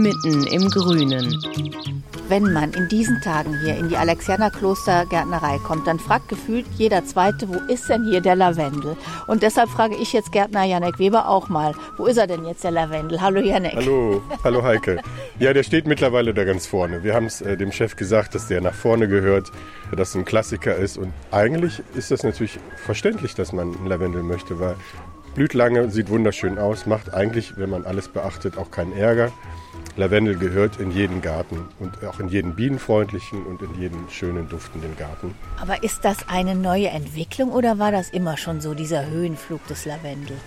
mitten im Grünen. Wenn man in diesen Tagen hier in die Alexianerklostergärtnerei kommt, dann fragt gefühlt jeder Zweite, wo ist denn hier der Lavendel? Und deshalb frage ich jetzt Gärtner Janek Weber auch mal, wo ist er denn jetzt der Lavendel? Hallo Janek. Hallo, hallo Heike. Ja, der steht mittlerweile da ganz vorne. Wir haben es äh, dem Chef gesagt, dass der nach vorne gehört, dass es ein Klassiker ist. Und eigentlich ist das natürlich verständlich, dass man einen Lavendel möchte, weil blüht lange, sieht wunderschön aus, macht eigentlich, wenn man alles beachtet, auch keinen Ärger. Lavendel gehört in jeden Garten und auch in jeden bienenfreundlichen und in jeden schönen duftenden Garten. Aber ist das eine neue Entwicklung oder war das immer schon so, dieser Höhenflug des Lavendels?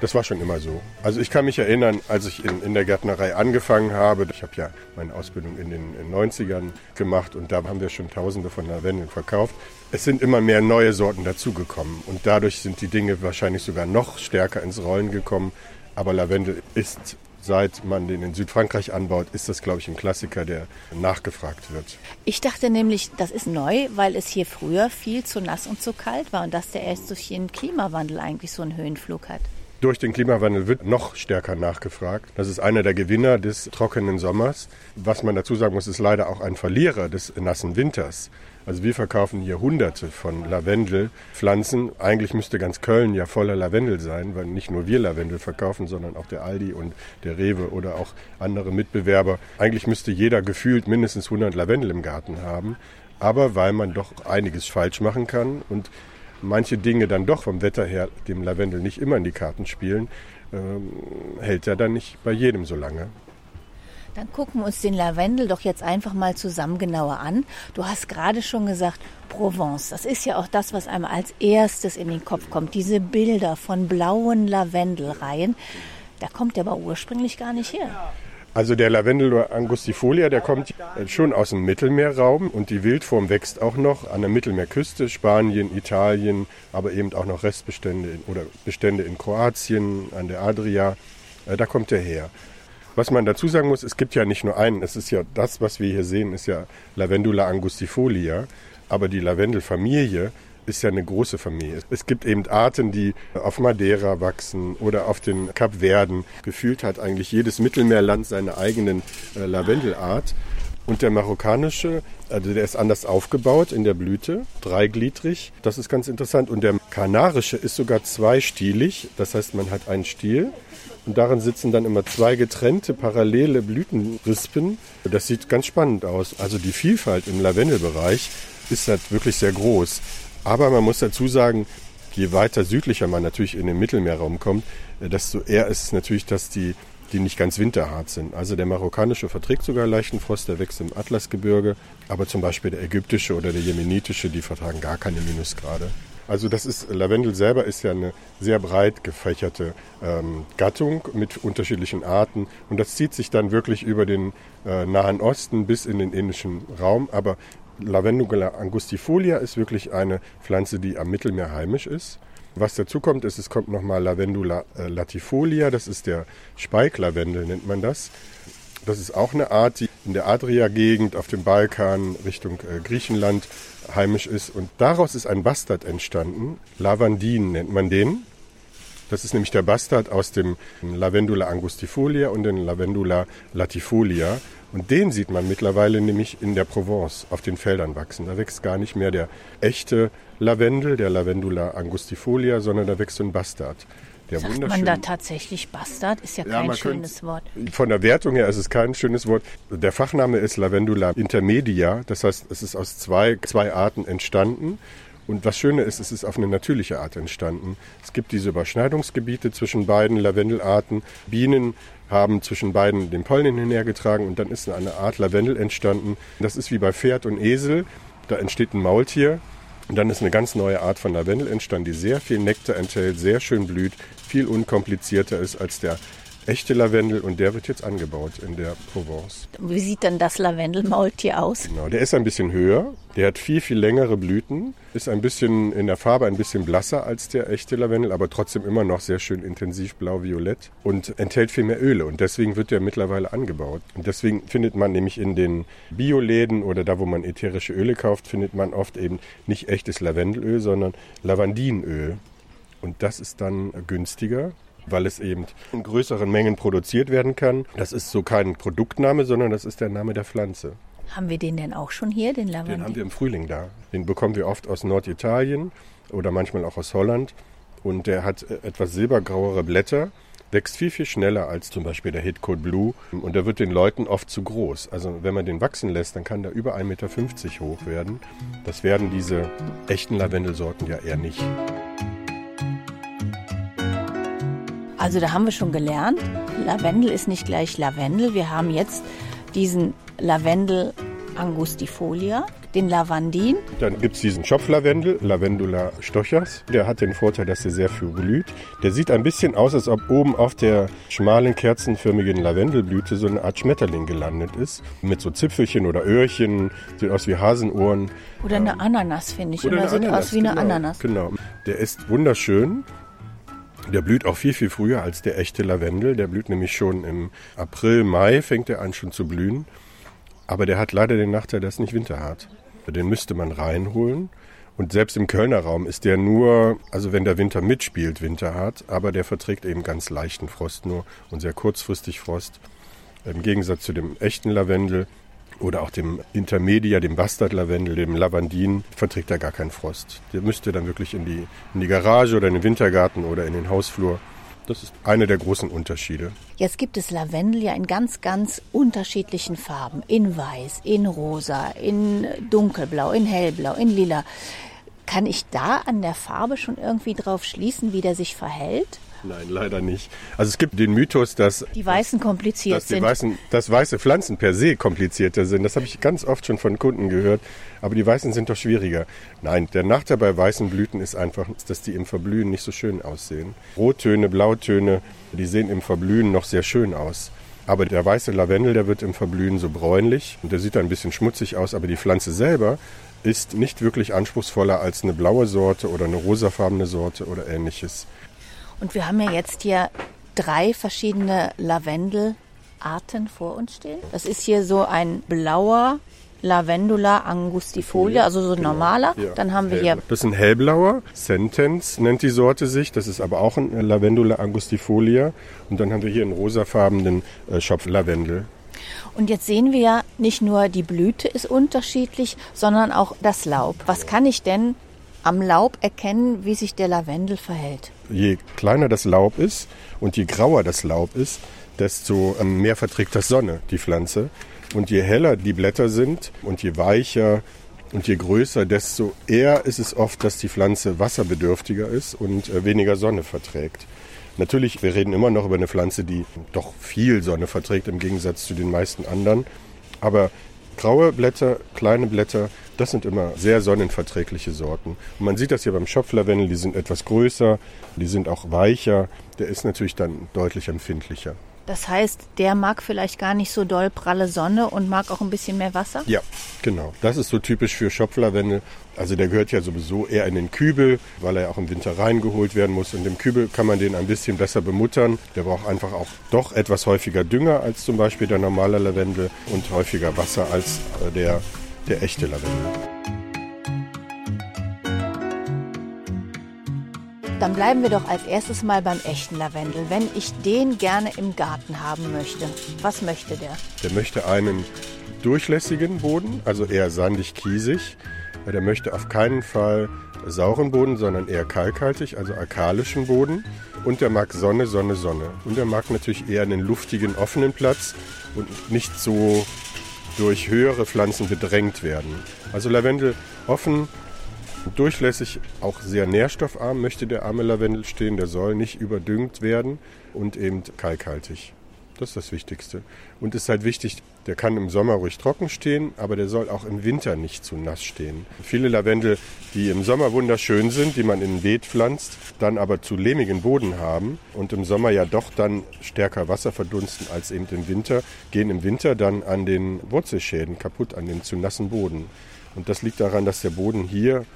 Das war schon immer so. Also ich kann mich erinnern, als ich in, in der Gärtnerei angefangen habe, ich habe ja meine Ausbildung in den in 90ern gemacht und da haben wir schon tausende von Lavendeln verkauft. Es sind immer mehr neue Sorten dazugekommen und dadurch sind die Dinge wahrscheinlich sogar noch stärker ins Rollen gekommen. Aber Lavendel ist seit man den in Südfrankreich anbaut, ist das, glaube ich, ein Klassiker, der nachgefragt wird. Ich dachte nämlich, das ist neu, weil es hier früher viel zu nass und zu kalt war und dass der erst durch den Klimawandel eigentlich so einen Höhenflug hat. Durch den Klimawandel wird noch stärker nachgefragt. Das ist einer der Gewinner des trockenen Sommers. Was man dazu sagen muss, ist leider auch ein Verlierer des nassen Winters. Also wir verkaufen hier hunderte von Lavendelpflanzen. Eigentlich müsste ganz Köln ja voller Lavendel sein, weil nicht nur wir Lavendel verkaufen, sondern auch der Aldi und der Rewe oder auch andere Mitbewerber. Eigentlich müsste jeder gefühlt mindestens 100 Lavendel im Garten haben. Aber weil man doch einiges falsch machen kann und manche Dinge dann doch vom Wetter her dem Lavendel nicht immer in die Karten spielen, ähm, hält er dann nicht bei jedem so lange. Dann gucken wir uns den Lavendel doch jetzt einfach mal zusammen genauer an. Du hast gerade schon gesagt, Provence. Das ist ja auch das, was einem als erstes in den Kopf kommt. Diese Bilder von blauen Lavendelreihen. Da kommt der aber ursprünglich gar nicht her. Also der Lavendel angustifolia, der kommt schon aus dem Mittelmeerraum und die Wildform wächst auch noch an der Mittelmeerküste, Spanien, Italien, aber eben auch noch Restbestände oder Bestände in Kroatien, an der Adria. Äh, da kommt er her. Was man dazu sagen muss, es gibt ja nicht nur einen. Es ist ja das, was wir hier sehen, ist ja Lavendula angustifolia. Aber die Lavendelfamilie ist ja eine große Familie. Es gibt eben Arten, die auf Madeira wachsen oder auf den Kapverden. Gefühlt hat eigentlich jedes Mittelmeerland seine eigenen äh, Lavendelart. Und der marokkanische, also der ist anders aufgebaut in der Blüte, dreigliedrig. Das ist ganz interessant. Und der kanarische ist sogar zweistielig. Das heißt, man hat einen Stiel und darin sitzen dann immer zwei getrennte parallele Blütenrispen. Das sieht ganz spannend aus. Also die Vielfalt im Lavendelbereich ist halt wirklich sehr groß. Aber man muss dazu sagen, je weiter südlicher man natürlich in den Mittelmeerraum kommt, äh, desto eher ist es natürlich, dass die, die nicht ganz winterhart sind. Also der marokkanische verträgt sogar leichten Frost, der wächst im Atlasgebirge. Aber zum Beispiel der ägyptische oder der jemenitische, die vertragen gar keine Minusgrade. Also das ist, Lavendel selber ist ja eine sehr breit gefächerte ähm, Gattung mit unterschiedlichen Arten und das zieht sich dann wirklich über den äh, Nahen Osten bis in den indischen Raum. Aber Lavendula angustifolia ist wirklich eine Pflanze, die am Mittelmeer heimisch ist. Was dazu kommt, ist, es kommt nochmal Lavendula äh, latifolia, das ist der Speiklavendel, nennt man das. Das ist auch eine Art, die in der Adria-Gegend auf dem Balkan Richtung äh, Griechenland heimisch ist. Und daraus ist ein Bastard entstanden. Lavandin nennt man den. Das ist nämlich der Bastard aus dem Lavendula angustifolia und dem Lavendula latifolia. Und den sieht man mittlerweile nämlich in der Provence auf den Feldern wachsen. Da wächst gar nicht mehr der echte Lavendel, der Lavendula angustifolia, sondern da wächst so ein Bastard. der Sagt man da tatsächlich Bastard? Ist ja Ja, kein schönes Wort. Von der Wertung her ist es kein schönes Wort. Der Fachname ist Lavendula intermedia. Das heißt, es ist aus zwei, zwei Arten entstanden. Und was Schöne ist, es ist auf eine natürliche Art entstanden. Es gibt diese Überschneidungsgebiete zwischen beiden Lavendelarten. Bienen haben zwischen beiden den Pollen hinhergetragen und dann ist eine Art Lavendel entstanden. Das ist wie bei Pferd und Esel. Da entsteht ein Maultier und dann ist eine ganz neue Art von Lavendel entstanden, die sehr viel Nektar enthält, sehr schön blüht, viel unkomplizierter ist als der echte Lavendel und der wird jetzt angebaut in der Provence. Wie sieht denn das Lavendelmaultier aus? Genau, der ist ein bisschen höher, der hat viel, viel längere Blüten, ist ein bisschen in der Farbe ein bisschen blasser als der echte Lavendel, aber trotzdem immer noch sehr schön intensiv blau-violett und enthält viel mehr Öle und deswegen wird der mittlerweile angebaut. Und deswegen findet man nämlich in den Bioläden oder da, wo man ätherische Öle kauft, findet man oft eben nicht echtes Lavendelöl, sondern Lavandinöl. Und das ist dann günstiger, weil es eben in größeren Mengen produziert werden kann. Das ist so kein Produktname, sondern das ist der Name der Pflanze. Haben wir den denn auch schon hier, den Den haben Lavendel? wir im Frühling da. Den bekommen wir oft aus Norditalien oder manchmal auch aus Holland. Und der hat äh, etwas silbergrauere Blätter, wächst viel, viel schneller als zum Beispiel der Hitcode Blue. Und der wird den Leuten oft zu groß. Also wenn man den wachsen lässt, dann kann der über 1,50 Meter hoch werden. Das werden diese echten Lavendelsorten ja eher nicht. Also da haben wir schon gelernt, Lavendel ist nicht gleich Lavendel. Wir haben jetzt diesen Lavendel angustifolia, den Lavandin. Dann gibt es diesen Schopflavendel, Lavendula stochas. Der hat den Vorteil, dass er sehr früh blüht. Der sieht ein bisschen aus, als ob oben auf der schmalen, kerzenförmigen Lavendelblüte so eine Art Schmetterling gelandet ist. Mit so Zipfelchen oder Öhrchen, sieht aus wie Hasenohren. Oder eine Ananas, finde ich. Oder, eine sieht Ananas, aus wie eine genau, Ananas. Genau. Der ist wunderschön. Der blüht auch viel, viel früher als der echte Lavendel. Der blüht nämlich schon im April, Mai, fängt er an schon zu blühen. Aber der hat leider den Nachteil, dass er nicht winterhart. Den müsste man reinholen. Und selbst im Kölner Raum ist der nur, also wenn der Winter mitspielt, winterhart, aber der verträgt eben ganz leichten Frost nur und sehr kurzfristig Frost. Im Gegensatz zu dem echten Lavendel oder auch dem Intermedia, dem Bastardlavendel, dem Lavandin, verträgt er gar keinen Frost. Der müsste dann wirklich in die, in die Garage oder in den Wintergarten oder in den Hausflur. Das ist einer der großen Unterschiede. Jetzt gibt es Lavendel ja in ganz, ganz unterschiedlichen Farben. In weiß, in rosa, in dunkelblau, in hellblau, in lila. Kann ich da an der Farbe schon irgendwie drauf schließen, wie der sich verhält? Nein, leider nicht. Also es gibt den Mythos, dass Die Weißen kompliziert dass, die sind. weißen, dass weiße Pflanzen per se komplizierter sind. Das habe ich ganz oft schon von Kunden gehört. Aber die weißen sind doch schwieriger. Nein, der Nachteil bei weißen Blüten ist einfach, dass die im Verblühen nicht so schön aussehen. Rottöne, Blautöne, die sehen im Verblühen noch sehr schön aus. Aber der weiße Lavendel, der wird im Verblühen so bräunlich und der sieht dann ein bisschen schmutzig aus. Aber die Pflanze selber ist nicht wirklich anspruchsvoller als eine blaue Sorte oder eine rosafarbene Sorte oder ähnliches. Und wir haben ja jetzt hier drei verschiedene Lavendelarten vor uns stehen. Das ist hier so ein blauer Lavendula angustifolia, also so ein normaler. Ja, Dann haben wir hellblau. hier Das ist ein hellblauer, Sentence nennt die Sorte sich. Das ist aber auch ein Lavendula angustifolia. Und dann haben wir hier einen rosafarbenen äh, Schopflavendel. Und jetzt sehen wir ja, nicht nur die Blüte ist unterschiedlich, sondern auch das Laub. Was kann ich denn am Laub erkennen, wie sich der Lavendel verhält? Je kleiner das Laub ist und je grauer das Laub ist, desto ähm, mehr verträgt das Sonne, die Pflanze. Und je heller die Blätter sind und je weicher und je größer, desto eher ist es oft, dass die Pflanze wasserbedürftiger ist und äh, weniger Sonne verträgt. Natürlich, wir reden immer noch über eine Pflanze, die doch viel Sonne verträgt im Gegensatz zu den meisten anderen. Aber graue Blätter, kleine Blätter, das sind immer sehr sonnenverträgliche Sorten. Und man sieht das hier beim Schopflavendel, die sind etwas größer, die sind auch weicher. Der ist natürlich dann deutlich empfindlicher. Das heißt, der mag vielleicht gar nicht so doll pralle Sonne und mag auch ein bisschen mehr Wasser? Ja, genau. Das ist so typisch für Schopflavendel. Also der gehört ja sowieso eher in den Kübel, weil er ja auch im Winter reingeholt werden muss. Und im Kübel kann man den ein bisschen besser bemuttern. Der braucht einfach auch doch etwas häufiger Dünger als zum Beispiel der normale Lavendel und häufiger Wasser als äh, der, der echte Lavendel. Dann bleiben wir doch als erstes mal beim echten Lavendel. Wenn ich den gerne im Garten haben möchte, was möchte der? Der möchte einen durchlässigen Boden, also eher sandig-kiesig. Der möchte auf keinen Fall sauren Boden, sondern eher kalkhaltig, also alkalischen Boden. Und der mag Sonne, Sonne, Sonne. Und er mag natürlich eher einen luftigen, offenen Platz und nicht so durch höhere Pflanzen bedrängt werden. Also Lavendel offen, durchlässig, auch sehr nährstoffarm möchte der arme Lavendel stehen. Der soll nicht überdüngt werden und eben kalkhaltig. Das ist das Wichtigste. Und es ist halt wichtig, der kann im Sommer ruhig trocken stehen, aber der soll auch im Winter nicht zu nass stehen. Viele Lavendel, die im Sommer wunderschön sind, die man in ein Beet pflanzt, dann aber zu lehmigen Boden haben und im Sommer ja doch dann stärker Wasser verdunsten als eben im Winter, gehen im Winter dann an den Wurzelschäden kaputt, an den zu nassen Boden. Und das liegt daran, dass der Boden hier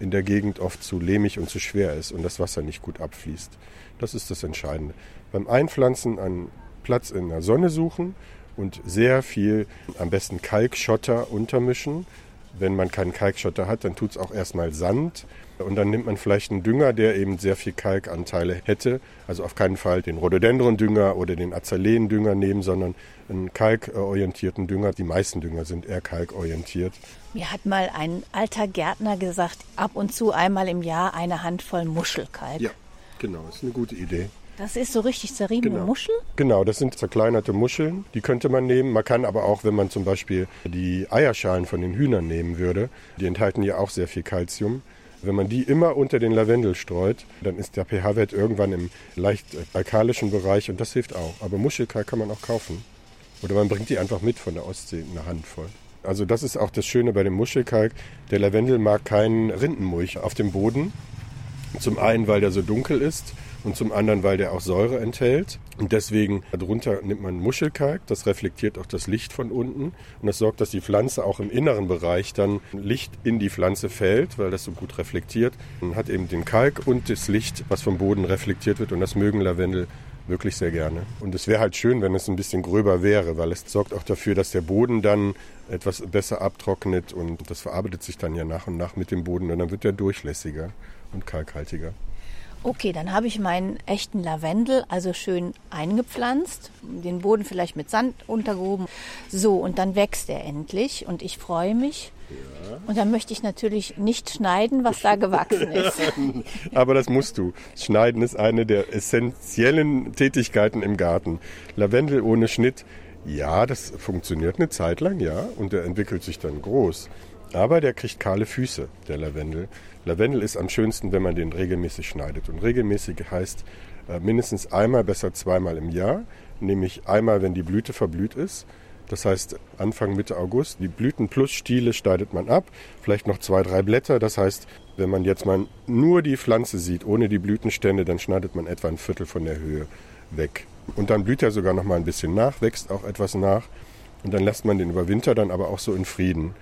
in der Gegend oft zu lehmig und zu schwer ist und das Wasser nicht gut abfließt. Das ist das Entscheidende. Beim Einpflanzen an Platz in der Sonne suchen und sehr viel, am besten Kalkschotter untermischen. Wenn man keinen Kalkschotter hat, dann tut es auch erstmal Sand. Und dann nimmt man vielleicht einen Dünger, der eben sehr viel Kalkanteile hätte. Also auf keinen Fall den Rhododendron-Dünger oder den Azaleen-Dünger nehmen, sondern einen kalkorientierten Dünger. Die meisten Dünger sind eher kalkorientiert. Mir hat mal ein alter Gärtner gesagt, ab und zu einmal im Jahr eine Handvoll Muschelkalk. Ja, genau, ist eine gute Idee. Das ist so richtig zerriebene Genau. Muschel? Genau, das sind zerkleinerte Muscheln. Die könnte man nehmen. Man kann aber auch, wenn man zum Beispiel die Eierschalen von den Hühnern nehmen würde, die enthalten ja auch sehr viel Kalzium. Wenn man die immer unter den Lavendel streut, dann ist der pH-Wert irgendwann im leicht alkalischen Bereich und das hilft auch. Aber Muschelkalk kann man auch kaufen. Oder man bringt die einfach mit von der Ostsee, eine Handvoll. Also das ist auch das Schöne bei dem Muschelkalk. Der Lavendel mag keinen Rindenmulch auf dem Boden. Zum einen, weil der so dunkel ist und zum anderen, weil der auch Säure enthält. Und deswegen darunter nimmt man Muschelkalk, das reflektiert auch das Licht von unten und das sorgt, dass die Pflanze auch im inneren Bereich dann Licht in die Pflanze fällt, weil das so gut reflektiert. Man hat eben den Kalk und das Licht, was vom Boden reflektiert wird und das mögen Lavendel wirklich sehr gerne. Und es wäre halt schön, wenn es ein bisschen gröber wäre, weil es sorgt auch dafür, dass der Boden dann etwas besser abtrocknet und das verarbeitet sich dann ja nach und nach mit dem Boden und dann wird er durchlässiger und kalkhaltiger. Okay, dann habe ich meinen echten Lavendel also schön eingepflanzt, den Boden vielleicht mit Sand untergehoben. So, und dann wächst er endlich und ich freue mich. Und dann möchte ich natürlich nicht schneiden, was da gewachsen ist. Aber das musst du. Schneiden ist eine der essentiellen Tätigkeiten im Garten. Lavendel ohne Schnitt, ja, das funktioniert eine Zeit lang, ja, und der entwickelt sich dann groß. Aber der kriegt kahle Füße, der Lavendel. Lavendel ist am schönsten, wenn man den regelmäßig schneidet. Und regelmäßig heißt äh, mindestens einmal, besser zweimal im Jahr. Nämlich einmal, wenn die Blüte verblüht ist. Das heißt, Anfang Mitte August, die Blüten plus Stiele schneidet man ab. Vielleicht noch zwei, drei Blätter. Das heißt, wenn man jetzt mal nur die Pflanze sieht, ohne die Blütenstände, dann schneidet man etwa ein Viertel von der Höhe weg. Und dann blüht er sogar noch mal ein bisschen nach, wächst auch etwas nach. Und dann lässt man den über Winter dann aber auch so in Frieden.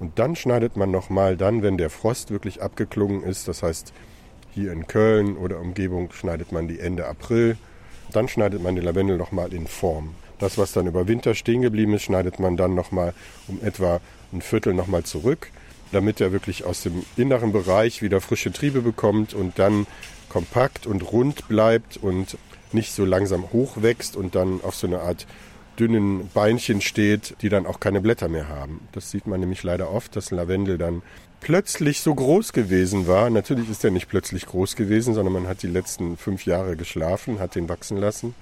Und dann schneidet man nochmal dann, wenn der Frost wirklich abgeklungen ist, das heißt hier in Köln oder Umgebung schneidet man die Ende April, dann schneidet man den Lavendel nochmal in Form. Das, was dann über Winter stehen geblieben ist, schneidet man dann nochmal um etwa ein Viertel nochmal zurück, damit er wirklich aus dem inneren Bereich wieder frische Triebe bekommt und dann kompakt und rund bleibt und nicht so langsam hochwächst und dann auf so eine Art dünnen Beinchen steht, die dann auch keine Blätter mehr haben. Das sieht man nämlich leider oft, dass Lavendel dann plötzlich so groß gewesen war. Natürlich ist er nicht plötzlich groß gewesen, sondern man hat die letzten fünf Jahre geschlafen, hat den wachsen lassen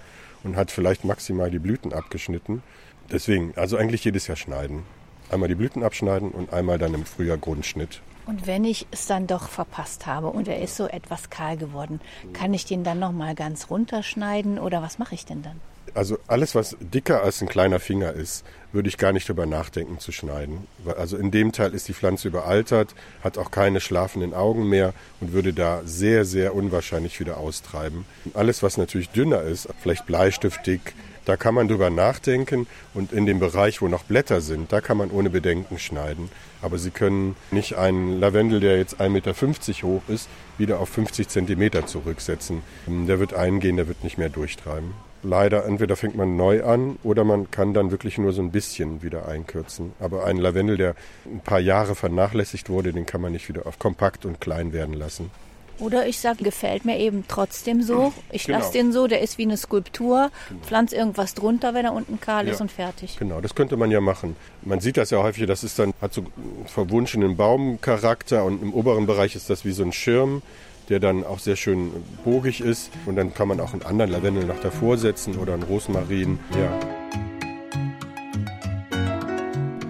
und hat vielleicht maximal die Blüten abgeschnitten. Deswegen, also eigentlich jedes Jahr schneiden. Einmal die Blüten abschneiden und einmal dann im Frühjahr Grundschnitt. Und wenn ich es dann doch verpasst habe und er ist so etwas kahl geworden, kann ich den dann noch mal ganz runterschneiden oder was mache ich denn dann? Also alles, was dicker als ein kleiner Finger ist, würde ich gar nicht drüber nachdenken zu schneiden. Also in dem Teil ist die Pflanze überaltert, hat auch keine schlafenden Augen mehr und würde da sehr, sehr unwahrscheinlich wieder austreiben. Alles, was natürlich dünner ist, vielleicht Bleistiftdick, da kann man drüber nachdenken und in dem Bereich, wo noch Blätter sind, da kann man ohne Bedenken schneiden. Aber Sie können nicht einen Lavendel, der jetzt 1,50 Meter hoch ist, wieder auf 50 Zentimeter zurücksetzen. Der wird eingehen, der wird nicht mehr durchtreiben. Leider, entweder fängt man neu an oder man kann dann wirklich nur so ein bisschen wieder einkürzen. Aber einen Lavendel, der ein paar Jahre vernachlässigt wurde, den kann man nicht wieder auf kompakt und klein werden lassen. Oder ich sage, gefällt mir eben trotzdem so. Ich Genau. lasse den so, der ist wie eine Skulptur. Pflanz irgendwas drunter, wenn er unten kahl ist Ja. und fertig. Genau, das könnte man ja machen. Man sieht das ja häufig, das ist dann, hat so verwunschenen Baumcharakter und im oberen Bereich ist das wie so ein Schirm, der dann auch sehr schön bogig ist. Und dann kann man auch einen anderen Lavendel noch davor setzen oder einen Rosmarin. Ja.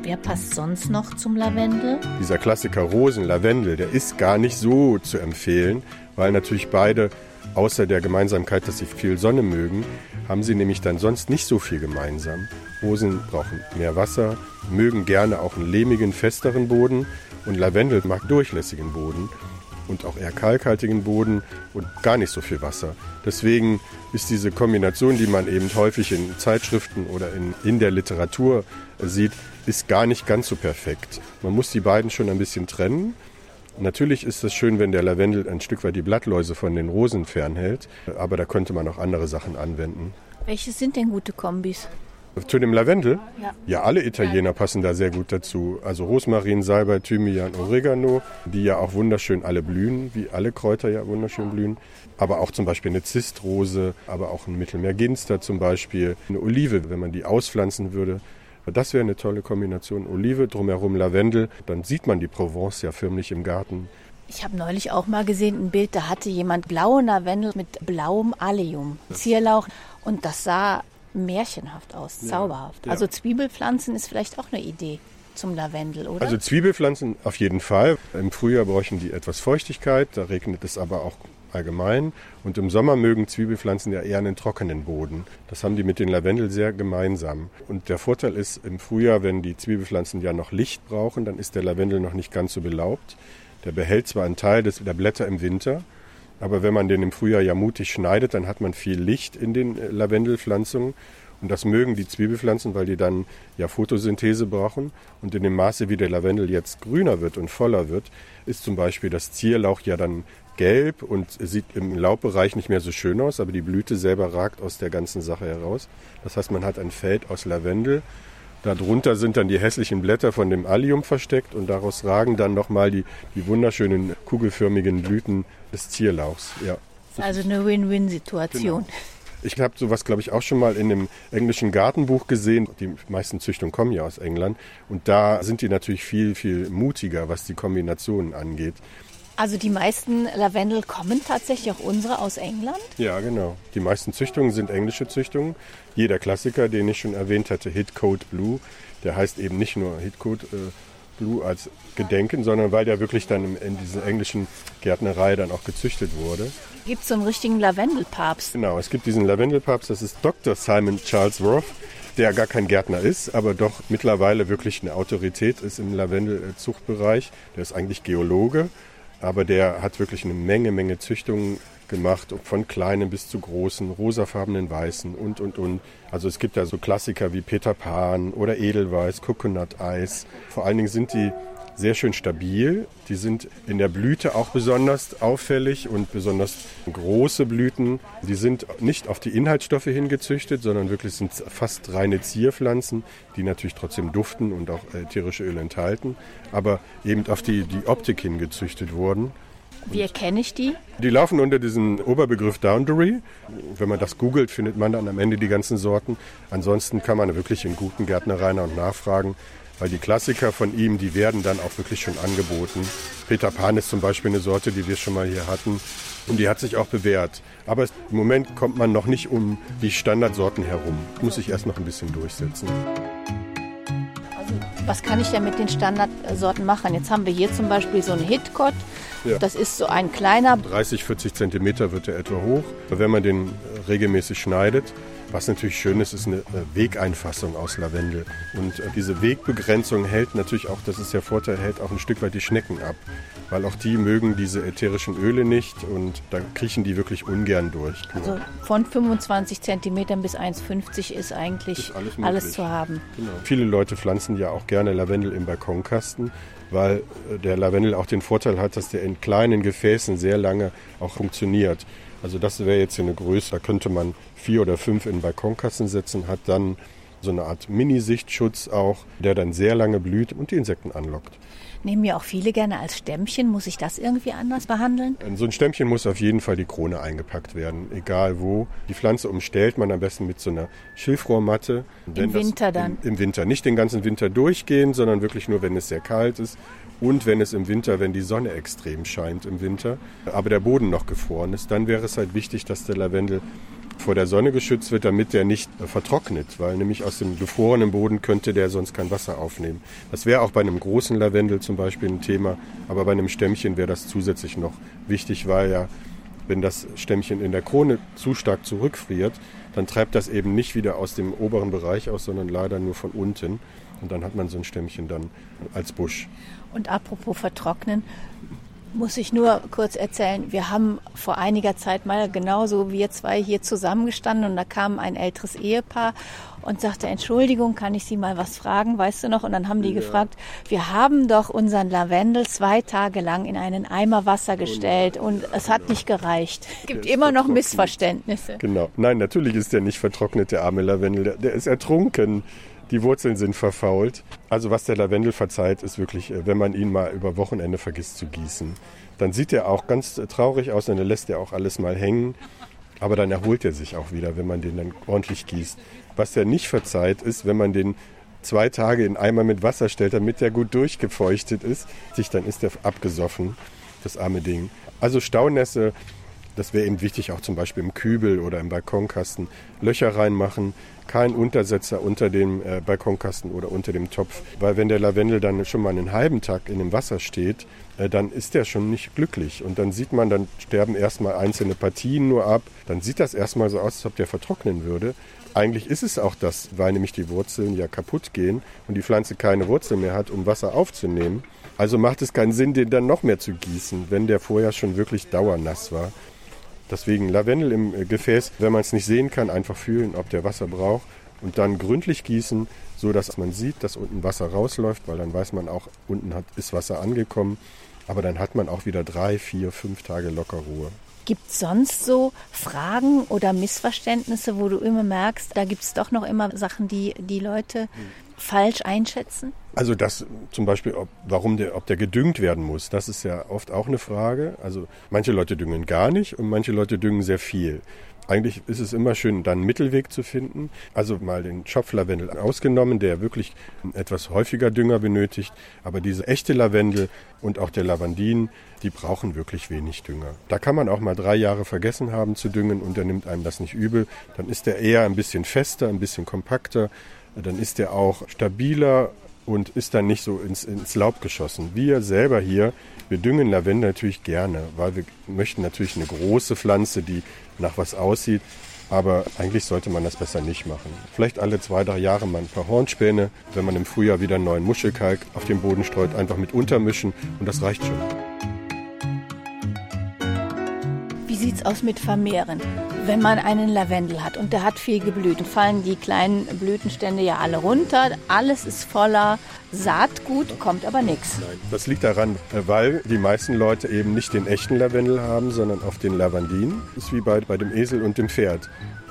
Wer passt sonst noch zum Lavendel? Dieser Klassiker Rosen, Lavendel, der ist gar nicht so zu empfehlen, weil natürlich beide, außer der Gemeinsamkeit, dass sie viel Sonne mögen, haben sie nämlich dann sonst nicht so viel gemeinsam. Rosen brauchen mehr Wasser, mögen gerne auch einen lehmigen, festeren Boden und Lavendel mag durchlässigen Boden und auch eher kalkhaltigen Boden und gar nicht so viel Wasser. Deswegen ist diese Kombination, die man eben häufig in Zeitschriften oder in, in der Literatur äh, sieht, ist gar nicht ganz so perfekt. Man muss die beiden schon ein bisschen trennen. Natürlich ist es schön, wenn der Lavendel ein Stück weit die Blattläuse von den Rosen fernhält, aber da könnte man auch andere Sachen anwenden. Welche sind denn gute Kombis? Zu dem Lavendel? Ja. Ja, alle Italiener passen da sehr gut dazu. Also Rosmarin, Salbei, Thymian, Oregano, die ja auch wunderschön alle blühen, wie alle Kräuter ja wunderschön blühen. Aber auch zum Beispiel eine Zistrose, aber auch ein Mittelmeerginster zum Beispiel. Eine Olive, wenn man die auspflanzen würde. Das wäre eine tolle Kombination. Olive, drumherum Lavendel. Dann sieht man die Provence ja förmlich im Garten. Ich habe neulich auch mal gesehen, ein Bild, da hatte jemand blauen Lavendel mit blauem Allium, Zierlauch. Und das sah märchenhaft aus, zauberhaft. ja. Also Zwiebelpflanzen ist vielleicht auch eine Idee zum Lavendel, oder? Also Zwiebelpflanzen auf jeden Fall. Im Frühjahr bräuchten die etwas Feuchtigkeit, da regnet es aber auch allgemein. Und im Sommer mögen Zwiebelpflanzen ja eher einen trockenen Boden. Das haben die mit den Lavendel sehr gemeinsam. Und der Vorteil ist, im Frühjahr, wenn die Zwiebelpflanzen ja noch Licht brauchen, dann ist der Lavendel noch nicht ganz so belaubt. Der behält zwar einen Teil des, der Blätter im Winter, aber wenn man den im Frühjahr ja mutig schneidet, dann hat man viel Licht in den äh, Lavendelpflanzungen. Und das mögen die Zwiebelpflanzen, weil die dann ja Photosynthese brauchen. Und in dem Maße, wie der Lavendel jetzt grüner wird und voller wird, ist zum Beispiel das Zierlauch ja dann gelb und sieht im Laubbereich nicht mehr so schön aus, aber die Blüte selber ragt aus der ganzen Sache heraus. Das heißt, man hat ein Feld aus Lavendel. Darunter sind dann die hässlichen Blätter von dem Allium versteckt und daraus ragen dann nochmal die, die wunderschönen kugelförmigen Blüten des Zierlauchs. Ja. also eine Win-Win-Situation. Genau. Ich habe sowas, glaube ich, auch schon mal in einem englischen Gartenbuch gesehen. Die meisten Züchtungen kommen ja aus England. Und da sind die natürlich viel, viel mutiger, was die Kombinationen angeht. Also die meisten Lavendel kommen tatsächlich auch unsere aus England. Ja, genau. Die meisten Züchtungen sind englische Züchtungen. Jeder Klassiker, den ich schon erwähnt hatte, Hitcoat Blue, der heißt eben nicht nur Hitcoat äh, Blue als Gedenken, sondern weil der wirklich dann in, in dieser englischen Gärtnerei dann auch gezüchtet wurde. Gibt es so einen richtigen Lavendelpapst? Genau, es gibt diesen Lavendelpapst, das ist Dr. Simon Charles Roth, der gar kein Gärtner ist, aber doch mittlerweile wirklich eine Autorität ist im Lavendelzuchtbereich. Der ist eigentlich Geologe, aber der hat wirklich eine Menge, Menge Züchtungen gemacht, von kleinen bis zu großen, rosafarbenen Weißen und, und, und. Also es gibt da so Klassiker wie Peter Pan oder Edelweiß, Coconut Eis. Vor allen Dingen sind die sehr schön stabil. Die sind in der Blüte auch besonders auffällig und besonders große Blüten. Die sind nicht auf die Inhaltsstoffe hingezüchtet, sondern wirklich sind fast reine Zierpflanzen, die natürlich trotzdem duften und auch ätherische Öle enthalten, aber eben auf die, die Optik hingezüchtet wurden. Wie erkenne ich die? Die laufen unter diesem Oberbegriff Boundary. Wenn man das googelt, findet man dann am Ende die ganzen Sorten. Ansonsten kann man wirklich in guten Gärtnereien auch nachfragen, weil die Klassiker von ihm, die werden dann auch wirklich schon angeboten. Peter Pan ist zum Beispiel eine Sorte, die wir schon mal hier hatten. Und die hat sich auch bewährt. Aber im Moment kommt man noch nicht um die Standardsorten herum. Muss sich erst noch ein bisschen durchsetzen. Was kann ich denn mit den Standardsorten machen? Jetzt haben wir hier zum Beispiel so einen Hitcot. Ja. Das ist so ein kleiner 30, 40 Zentimeter wird er etwa hoch. Wenn man den regelmäßig schneidet, was natürlich schön ist, ist eine äh, Wegeinfassung aus Lavendel. Und äh, diese Wegbegrenzung hält natürlich auch, das ist der Vorteil, hält auch ein Stück weit die Schnecken ab. Weil auch die mögen diese ätherischen Öle nicht und da kriechen die wirklich ungern durch. Also von 25 Zentimetern bis 1,50 ist eigentlich Ist alles alles, zu haben. Genau. Viele Leute pflanzen ja auch gerne Lavendel im Balkonkasten, weil äh, der Lavendel auch den Vorteil hat, dass der in kleinen Gefäßen sehr lange auch funktioniert. Also das wäre jetzt hier eine Größe, da könnte man vier oder fünf in den Balkonkasten setzen, hat dann so eine Art Mini-Sichtschutz auch, der dann sehr lange blüht und die Insekten anlockt. Nehmen ja auch viele gerne als Stämmchen. Muss ich das irgendwie anders behandeln? In so ein Stämmchen muss auf jeden Fall die Krone eingepackt werden, egal wo. Die Pflanze umstellt man am besten mit so einer Schilfrohrmatte. Im Winter dann? Im, Im Winter. Nicht den ganzen Winter durchgehen, sondern wirklich nur, wenn es sehr kalt ist und wenn es im Winter, wenn die Sonne extrem scheint im Winter, aber der Boden noch gefroren ist, dann wäre es halt wichtig, dass der Lavendel vor der Sonne geschützt wird, damit der nicht vertrocknet, weil nämlich aus dem gefrorenen Boden könnte der sonst kein Wasser aufnehmen. Das wäre auch bei einem großen Lavendel zum Beispiel ein Thema, aber bei einem Stämmchen wäre das zusätzlich noch wichtig, weil ja, wenn das Stämmchen in der Krone zu stark zurückfriert, dann treibt das eben nicht wieder aus dem oberen Bereich aus, sondern leider nur von unten. Und dann hat man so ein Stämmchen dann als Busch. Und apropos vertrocknen, muss ich nur kurz erzählen, wir haben vor einiger Zeit mal genauso wir zwei hier zusammengestanden und da kam ein älteres Ehepaar und sagte, Entschuldigung, kann ich Sie mal was fragen, weißt du noch? Und dann haben die ja. gefragt, wir haben doch unseren Lavendel zwei Tage lang in einen Eimer Wasser gestellt und es hat nicht gereicht. Es gibt immer noch Missverständnisse. Genau. Nein, natürlich ist der nicht vertrocknet, der arme Lavendel. Der, der ist ertrunken. Die Wurzeln sind verfault. Also was der Lavendel verzeiht, ist wirklich, äh, wenn man ihn mal über Wochenende vergisst zu gießen. Dann sieht er auch ganz äh, traurig aus und dann lässt er auch alles mal hängen. Aber dann erholt er sich auch wieder, wenn man den dann ordentlich gießt. Was er nicht verzeiht, ist, wenn man den zwei Tage in Eimer mit Wasser stellt, damit der gut durchgefeuchtet ist, sich dann ist er abgesoffen, das arme Ding. Also Staunässe, das wäre eben wichtig, auch zum Beispiel im Kübel oder im Balkonkasten, Löcher reinmachen, kein Untersetzer unter dem äh, Balkonkasten oder unter dem Topf. Weil wenn der Lavendel dann schon mal einen halben Tag in dem Wasser steht, äh, dann ist der schon nicht glücklich. Und dann sieht man, dann sterben erstmal einzelne Partien nur ab. Dann sieht das erstmal so aus, als ob der vertrocknen würde. Eigentlich ist es auch das, weil nämlich die Wurzeln ja kaputt gehen und die Pflanze keine Wurzel mehr hat, um Wasser aufzunehmen. Also macht es keinen Sinn, den dann noch mehr zu gießen, wenn der vorher schon wirklich dauernass war. Deswegen Lavendel im äh, Gefäß, wenn man es nicht sehen kann, einfach fühlen, ob der Wasser braucht und dann gründlich gießen, so dass man sieht, dass unten Wasser rausläuft, weil dann weiß man auch, unten hat, ist Wasser angekommen. Aber dann hat man auch wieder drei, vier, fünf Tage locker Ruhe. Gibt es sonst so Fragen oder Missverständnisse, wo du immer merkst, da gibt es doch noch immer Sachen, die die Leute hm. falsch einschätzen? Also das zum Beispiel, ob, warum der, ob der gedüngt werden muss, das ist ja oft auch eine Frage. Also manche Leute düngen gar nicht und manche Leute düngen sehr viel. Eigentlich ist es immer schön, dann einen Mittelweg zu finden. Also mal den Schopflavendel ausgenommen, der wirklich etwas häufiger Dünger benötigt. Aber diese echte Lavendel und auch der Lavandin, die brauchen wirklich wenig Dünger. Da kann man auch mal drei Jahre vergessen haben zu düngen und dann nimmt einem das nicht übel. Dann ist der eher ein bisschen fester, ein bisschen kompakter. Dann ist der auch stabiler und ist dann nicht so ins, ins Laub geschossen. Wir selber hier, wir düngen Lavendel natürlich gerne, weil wir möchten natürlich eine große Pflanze, die nach was aussieht. Aber eigentlich sollte man das besser nicht machen. Vielleicht alle zwei, drei Jahre mal ein paar Hornspäne, wenn man im Frühjahr wieder neuen Muschelkalk auf den Boden streut, einfach mit untermischen und das reicht schon. Wie sieht's aus mit Vermehren? Wenn man einen Lavendel hat und der hat viel geblüht, fallen die kleinen Blütenstände ja alle runter. Alles ist voller Saatgut, kommt aber nichts. Nein, das liegt daran, weil die meisten Leute eben nicht den echten Lavendel haben, sondern auf den Lavandin. Das ist wie bei, bei dem Esel und dem Pferd.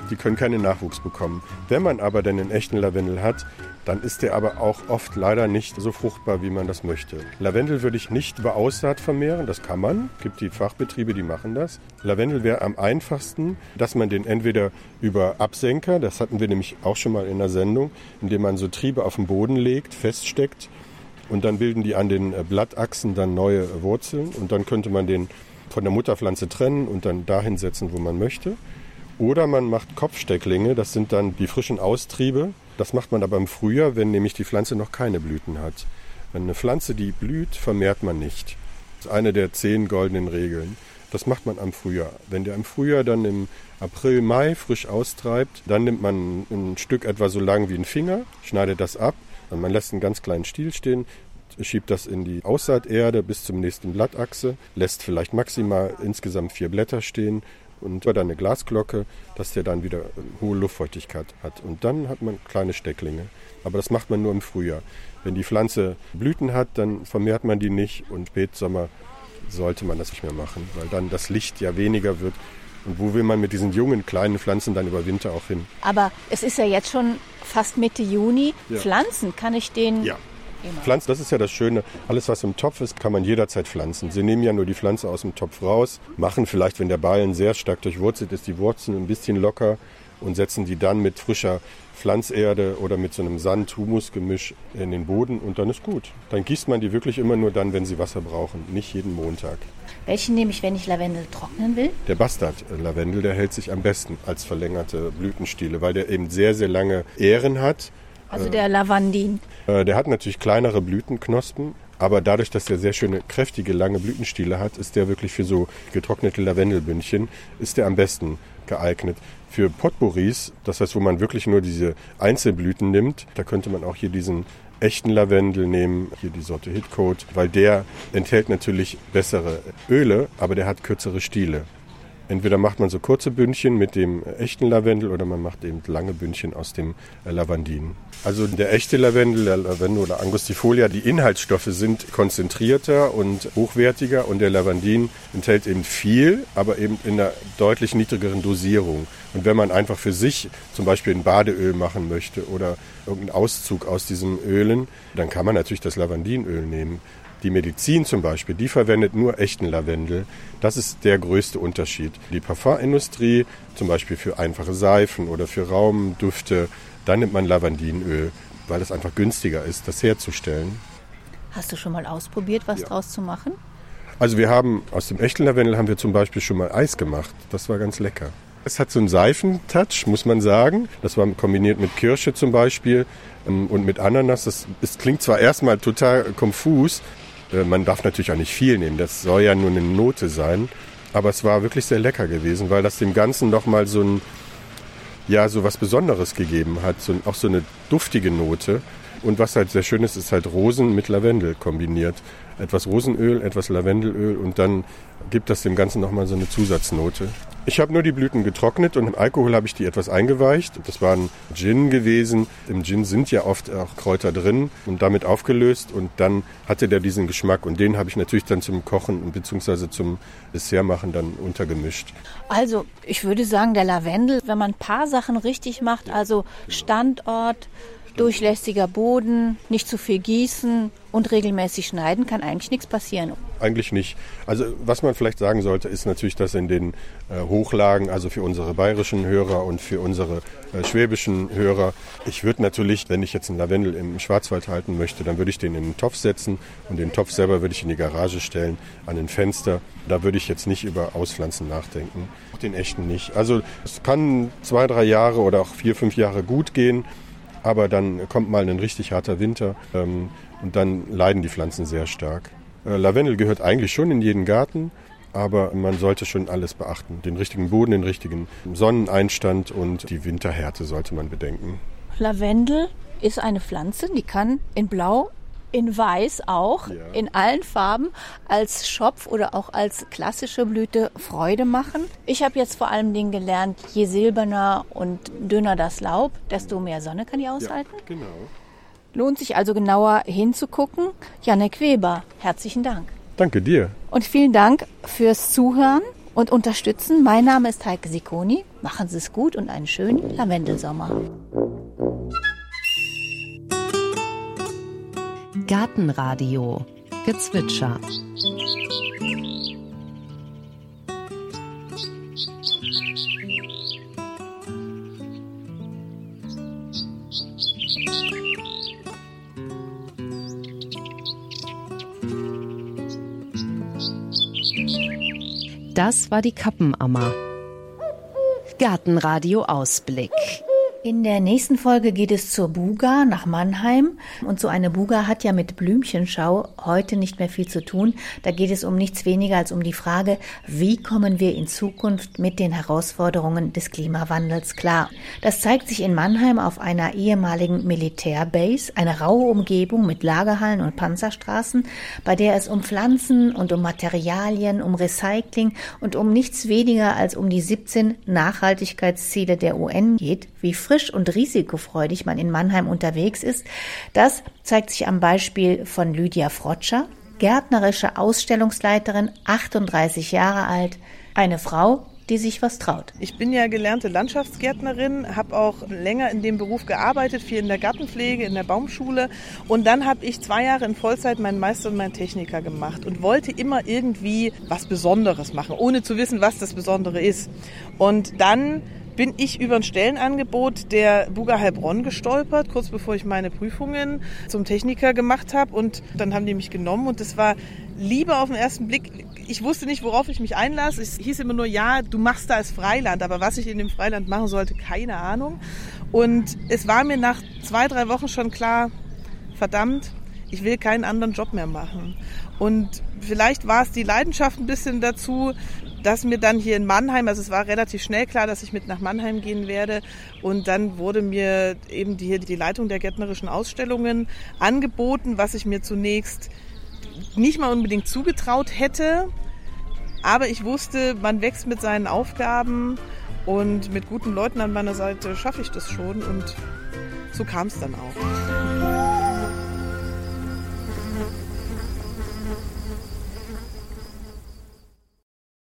Die können keinen Nachwuchs bekommen. Wenn man aber dann den echten Lavendel hat, dann ist der aber auch oft leider nicht so fruchtbar, wie man das möchte. Lavendel würde ich nicht über Aussaat vermehren, das kann man. Es gibt die Fachbetriebe, die machen das. Lavendel wäre am einfachsten, dass man den entweder über Absenker, das hatten wir nämlich auch schon mal in der Sendung, indem man so Triebe auf den Boden legt, feststeckt und dann bilden die an den äh, Blattachsen dann neue Wurzeln und dann könnte man den von der Mutterpflanze trennen und dann dahin setzen, wo man möchte. Oder man macht Kopfstecklinge, das sind dann die frischen Austriebe, das macht man aber im Frühjahr, wenn nämlich die Pflanze noch keine Blüten hat. Eine Pflanze, die blüht, vermehrt man nicht. Das ist eine der zehn goldenen Regeln. Das macht man am Frühjahr. Wenn der im Frühjahr dann im April, Mai frisch austreibt, dann nimmt man ein Stück etwa so lang wie ein Finger, schneidet das ab, und man lässt einen ganz kleinen Stiel stehen, schiebt das in die Aussaaterde bis zum nächsten Blattachse, lässt vielleicht maximal insgesamt vier Blätter stehen und dann eine Glasglocke, dass der dann wieder hohe Luftfeuchtigkeit hat. Und dann hat man kleine Stecklinge. Aber das macht man nur im Frühjahr. Wenn die Pflanze Blüten hat, dann vermehrt man die nicht und Spätsommer sollte man das nicht mehr machen, weil dann das Licht ja weniger wird Und wo will man mit diesen jungen, kleinen Pflanzen dann über Winter auch hin? Aber es ist ja jetzt schon fast Mitte Juni. Ja. Pflanzen kann ich den Ja. Pflanzen, das ist ja das Schöne. Alles, was im Topf ist, kann man jederzeit pflanzen. Sie nehmen ja nur die Pflanze aus dem Topf raus, machen vielleicht, wenn der Ballen sehr stark durchwurzelt ist, die Wurzeln ein bisschen locker und setzen die dann mit frischer Pflanzerde oder mit so einem Sand-Humus-Gemisch in den Boden und dann ist gut. Dann gießt man die wirklich immer nur dann, wenn sie Wasser brauchen, nicht jeden Montag. Welchen nehme ich, wenn ich Lavendel trocknen will? Der Bastard-Lavendel, der hält sich am besten als verlängerte Blütenstiele, weil der eben sehr, sehr lange Ähren hat. Also der Lavandin. Äh, Der hat natürlich kleinere Blütenknospen, aber dadurch, dass er sehr schöne, kräftige, lange Blütenstiele hat, ist der wirklich für so getrocknete Lavendelbündchen, ist der am besten geeignet. Für Potpourris, das heißt, wo man wirklich nur diese Einzelblüten nimmt, da könnte man auch hier diesen echten Lavendel nehmen, hier die Sorte Hitcoat, weil der enthält natürlich bessere Öle, aber der hat kürzere Stiele. Entweder macht man so kurze Bündchen mit dem echten Lavendel oder man macht eben lange Bündchen aus dem äh, Lavandin. Also der echte Lavendel, der Lavendel oder Angustifolia, die Inhaltsstoffe sind konzentrierter und hochwertiger und der Lavandin enthält eben viel, aber eben in einer deutlich niedrigeren Dosierung. Und wenn man einfach für sich zum Beispiel ein Badeöl machen möchte oder irgendeinen Auszug aus diesen Ölen, dann kann man natürlich das Lavandinöl nehmen. Die Medizin zum Beispiel, die verwendet nur echten Lavendel. Das ist der größte Unterschied. Die Parfumindustrie, zum Beispiel für einfache Seifen oder für Raumdüfte, da nimmt man Lavandinöl, weil es einfach günstiger ist, das herzustellen. Hast du schon mal ausprobiert, was Ja. draus zu machen? Also wir haben aus dem echten Lavendel haben wir zum Beispiel schon mal Eis gemacht. Das war ganz lecker. Es hat so einen Seifentouch, muss man sagen. Das war kombiniert mit Kirsche zum Beispiel ähm, und mit Ananas. Das, es klingt zwar erstmal total konfus. Äh, Man darf natürlich auch nicht viel nehmen. Das soll ja nur eine Note sein. Aber es war wirklich sehr lecker gewesen, weil das dem Ganzen nochmal so ein, ja, so was Besonderes gegeben hat. So, auch so eine duftige Note. Und was halt sehr schön ist, ist halt Rosen mit Lavendel kombiniert. Etwas Rosenöl, etwas Lavendelöl und dann gibt das dem Ganzen nochmal so eine Zusatznote. Ich habe nur die Blüten getrocknet und im Alkohol habe ich die etwas eingeweicht. Das war ein Gin gewesen. Im Gin sind ja oft auch Kräuter drin und damit aufgelöst und dann hatte der diesen Geschmack und den habe ich natürlich dann zum Kochen bzw. zum Dessertmachen dann untergemischt. Also, ich würde sagen, der Lavendel, wenn man ein paar Sachen richtig macht, also Standort, durchlässiger Boden, nicht zu viel gießen und regelmäßig schneiden, kann eigentlich nichts passieren. Eigentlich nicht. Also was man vielleicht sagen sollte, ist natürlich, dass in den äh, Hochlagen, also für unsere bayerischen Hörer und für unsere äh, schwäbischen Hörer, ich würde natürlich, wenn ich jetzt einen Lavendel im Schwarzwald halten möchte, dann würde ich den in einen Topf setzen und den Topf selber würde ich in die Garage stellen, an ein Fenster. Da würde ich jetzt nicht über Auspflanzen nachdenken. Auch den echten nicht. Also es kann zwei, drei Jahre oder auch vier, fünf Jahre gut gehen, aber dann kommt mal ein richtig harter Winter ähm, und dann leiden die Pflanzen sehr stark. Äh, Lavendel gehört eigentlich schon in jeden Garten, aber man sollte schon alles beachten. Den richtigen Boden, den richtigen Sonneneinstand und die Winterhärte sollte man bedenken. Lavendel ist eine Pflanze, die kann in Blau, in Weiß auch, Ja. in allen Farben als Schopf oder auch als klassische Blüte Freude machen. Ich habe jetzt vor allem Dingen gelernt, je silberner und dünner das Laub, desto mehr Sonne kann die aushalten. genau. Lohnt sich also genauer hinzugucken. Janek Weber, herzlichen Dank. Danke dir. Und vielen Dank fürs Zuhören und Unterstützen. Mein Name ist Heike Sikoni. Machen Sie es gut und einen schönen Lavendelsommer. Gartenradio Gezwitscher. Das war die Kappenammer. Gartenradio Ausblick. In der nächsten Folge geht es zur Buga nach Mannheim. Und so eine Buga hat ja mit Blümchenschau heute nicht mehr viel zu tun. Da geht es um nichts weniger als um die Frage, wie kommen wir in Zukunft mit den Herausforderungen des Klimawandels klar. Das zeigt sich in Mannheim auf einer ehemaligen Militärbase, eine raue Umgebung mit Lagerhallen und Panzerstraßen, bei der es um Pflanzen und um Materialien, um Recycling und um nichts weniger als um die 17 Nachhaltigkeitsziele der UN geht, wie frisch und risikofreudig man in Mannheim unterwegs ist, das zeigt sich am Beispiel von Lydia Frotscher, gärtnerische Ausstellungsleiterin, 38 Jahre alt, eine Frau, die sich was traut. Ich bin ja gelernte Landschaftsgärtnerin, habe auch länger in dem Beruf gearbeitet, viel in der Gartenpflege, in der Baumschule. Und dann habe ich zwei Jahre in Vollzeit meinen Meister und meinen Techniker gemacht und wollte immer irgendwie was Besonderes machen, ohne zu wissen, was das Besondere ist. Und dann bin ich über ein Stellenangebot der Buga Heilbronn gestolpert, kurz bevor ich meine Prüfungen zum Techniker gemacht habe. Und dann haben die mich genommen und das war Liebe auf den ersten Blick. Ich wusste nicht, worauf ich mich einlasse. Es hieß immer nur, ja, du machst da als Freiland, aber was ich in dem Freiland machen sollte, keine Ahnung. Und es war mir nach zwei, drei Wochen schon klar, verdammt, ich will keinen anderen Job mehr machen. Und vielleicht war es die Leidenschaft ein bisschen dazu, dass mir dann hier in Mannheim, also es war relativ schnell klar, dass ich mit nach Mannheim gehen werde. Und dann wurde mir eben die, die Leitung der gärtnerischen Ausstellungen angeboten, was ich mir zunächst nicht mal unbedingt zugetraut hätte. Aber ich wusste, man wächst mit seinen Aufgaben und mit guten Leuten an meiner Seite schaffe ich das schon. Und so kam es dann auch.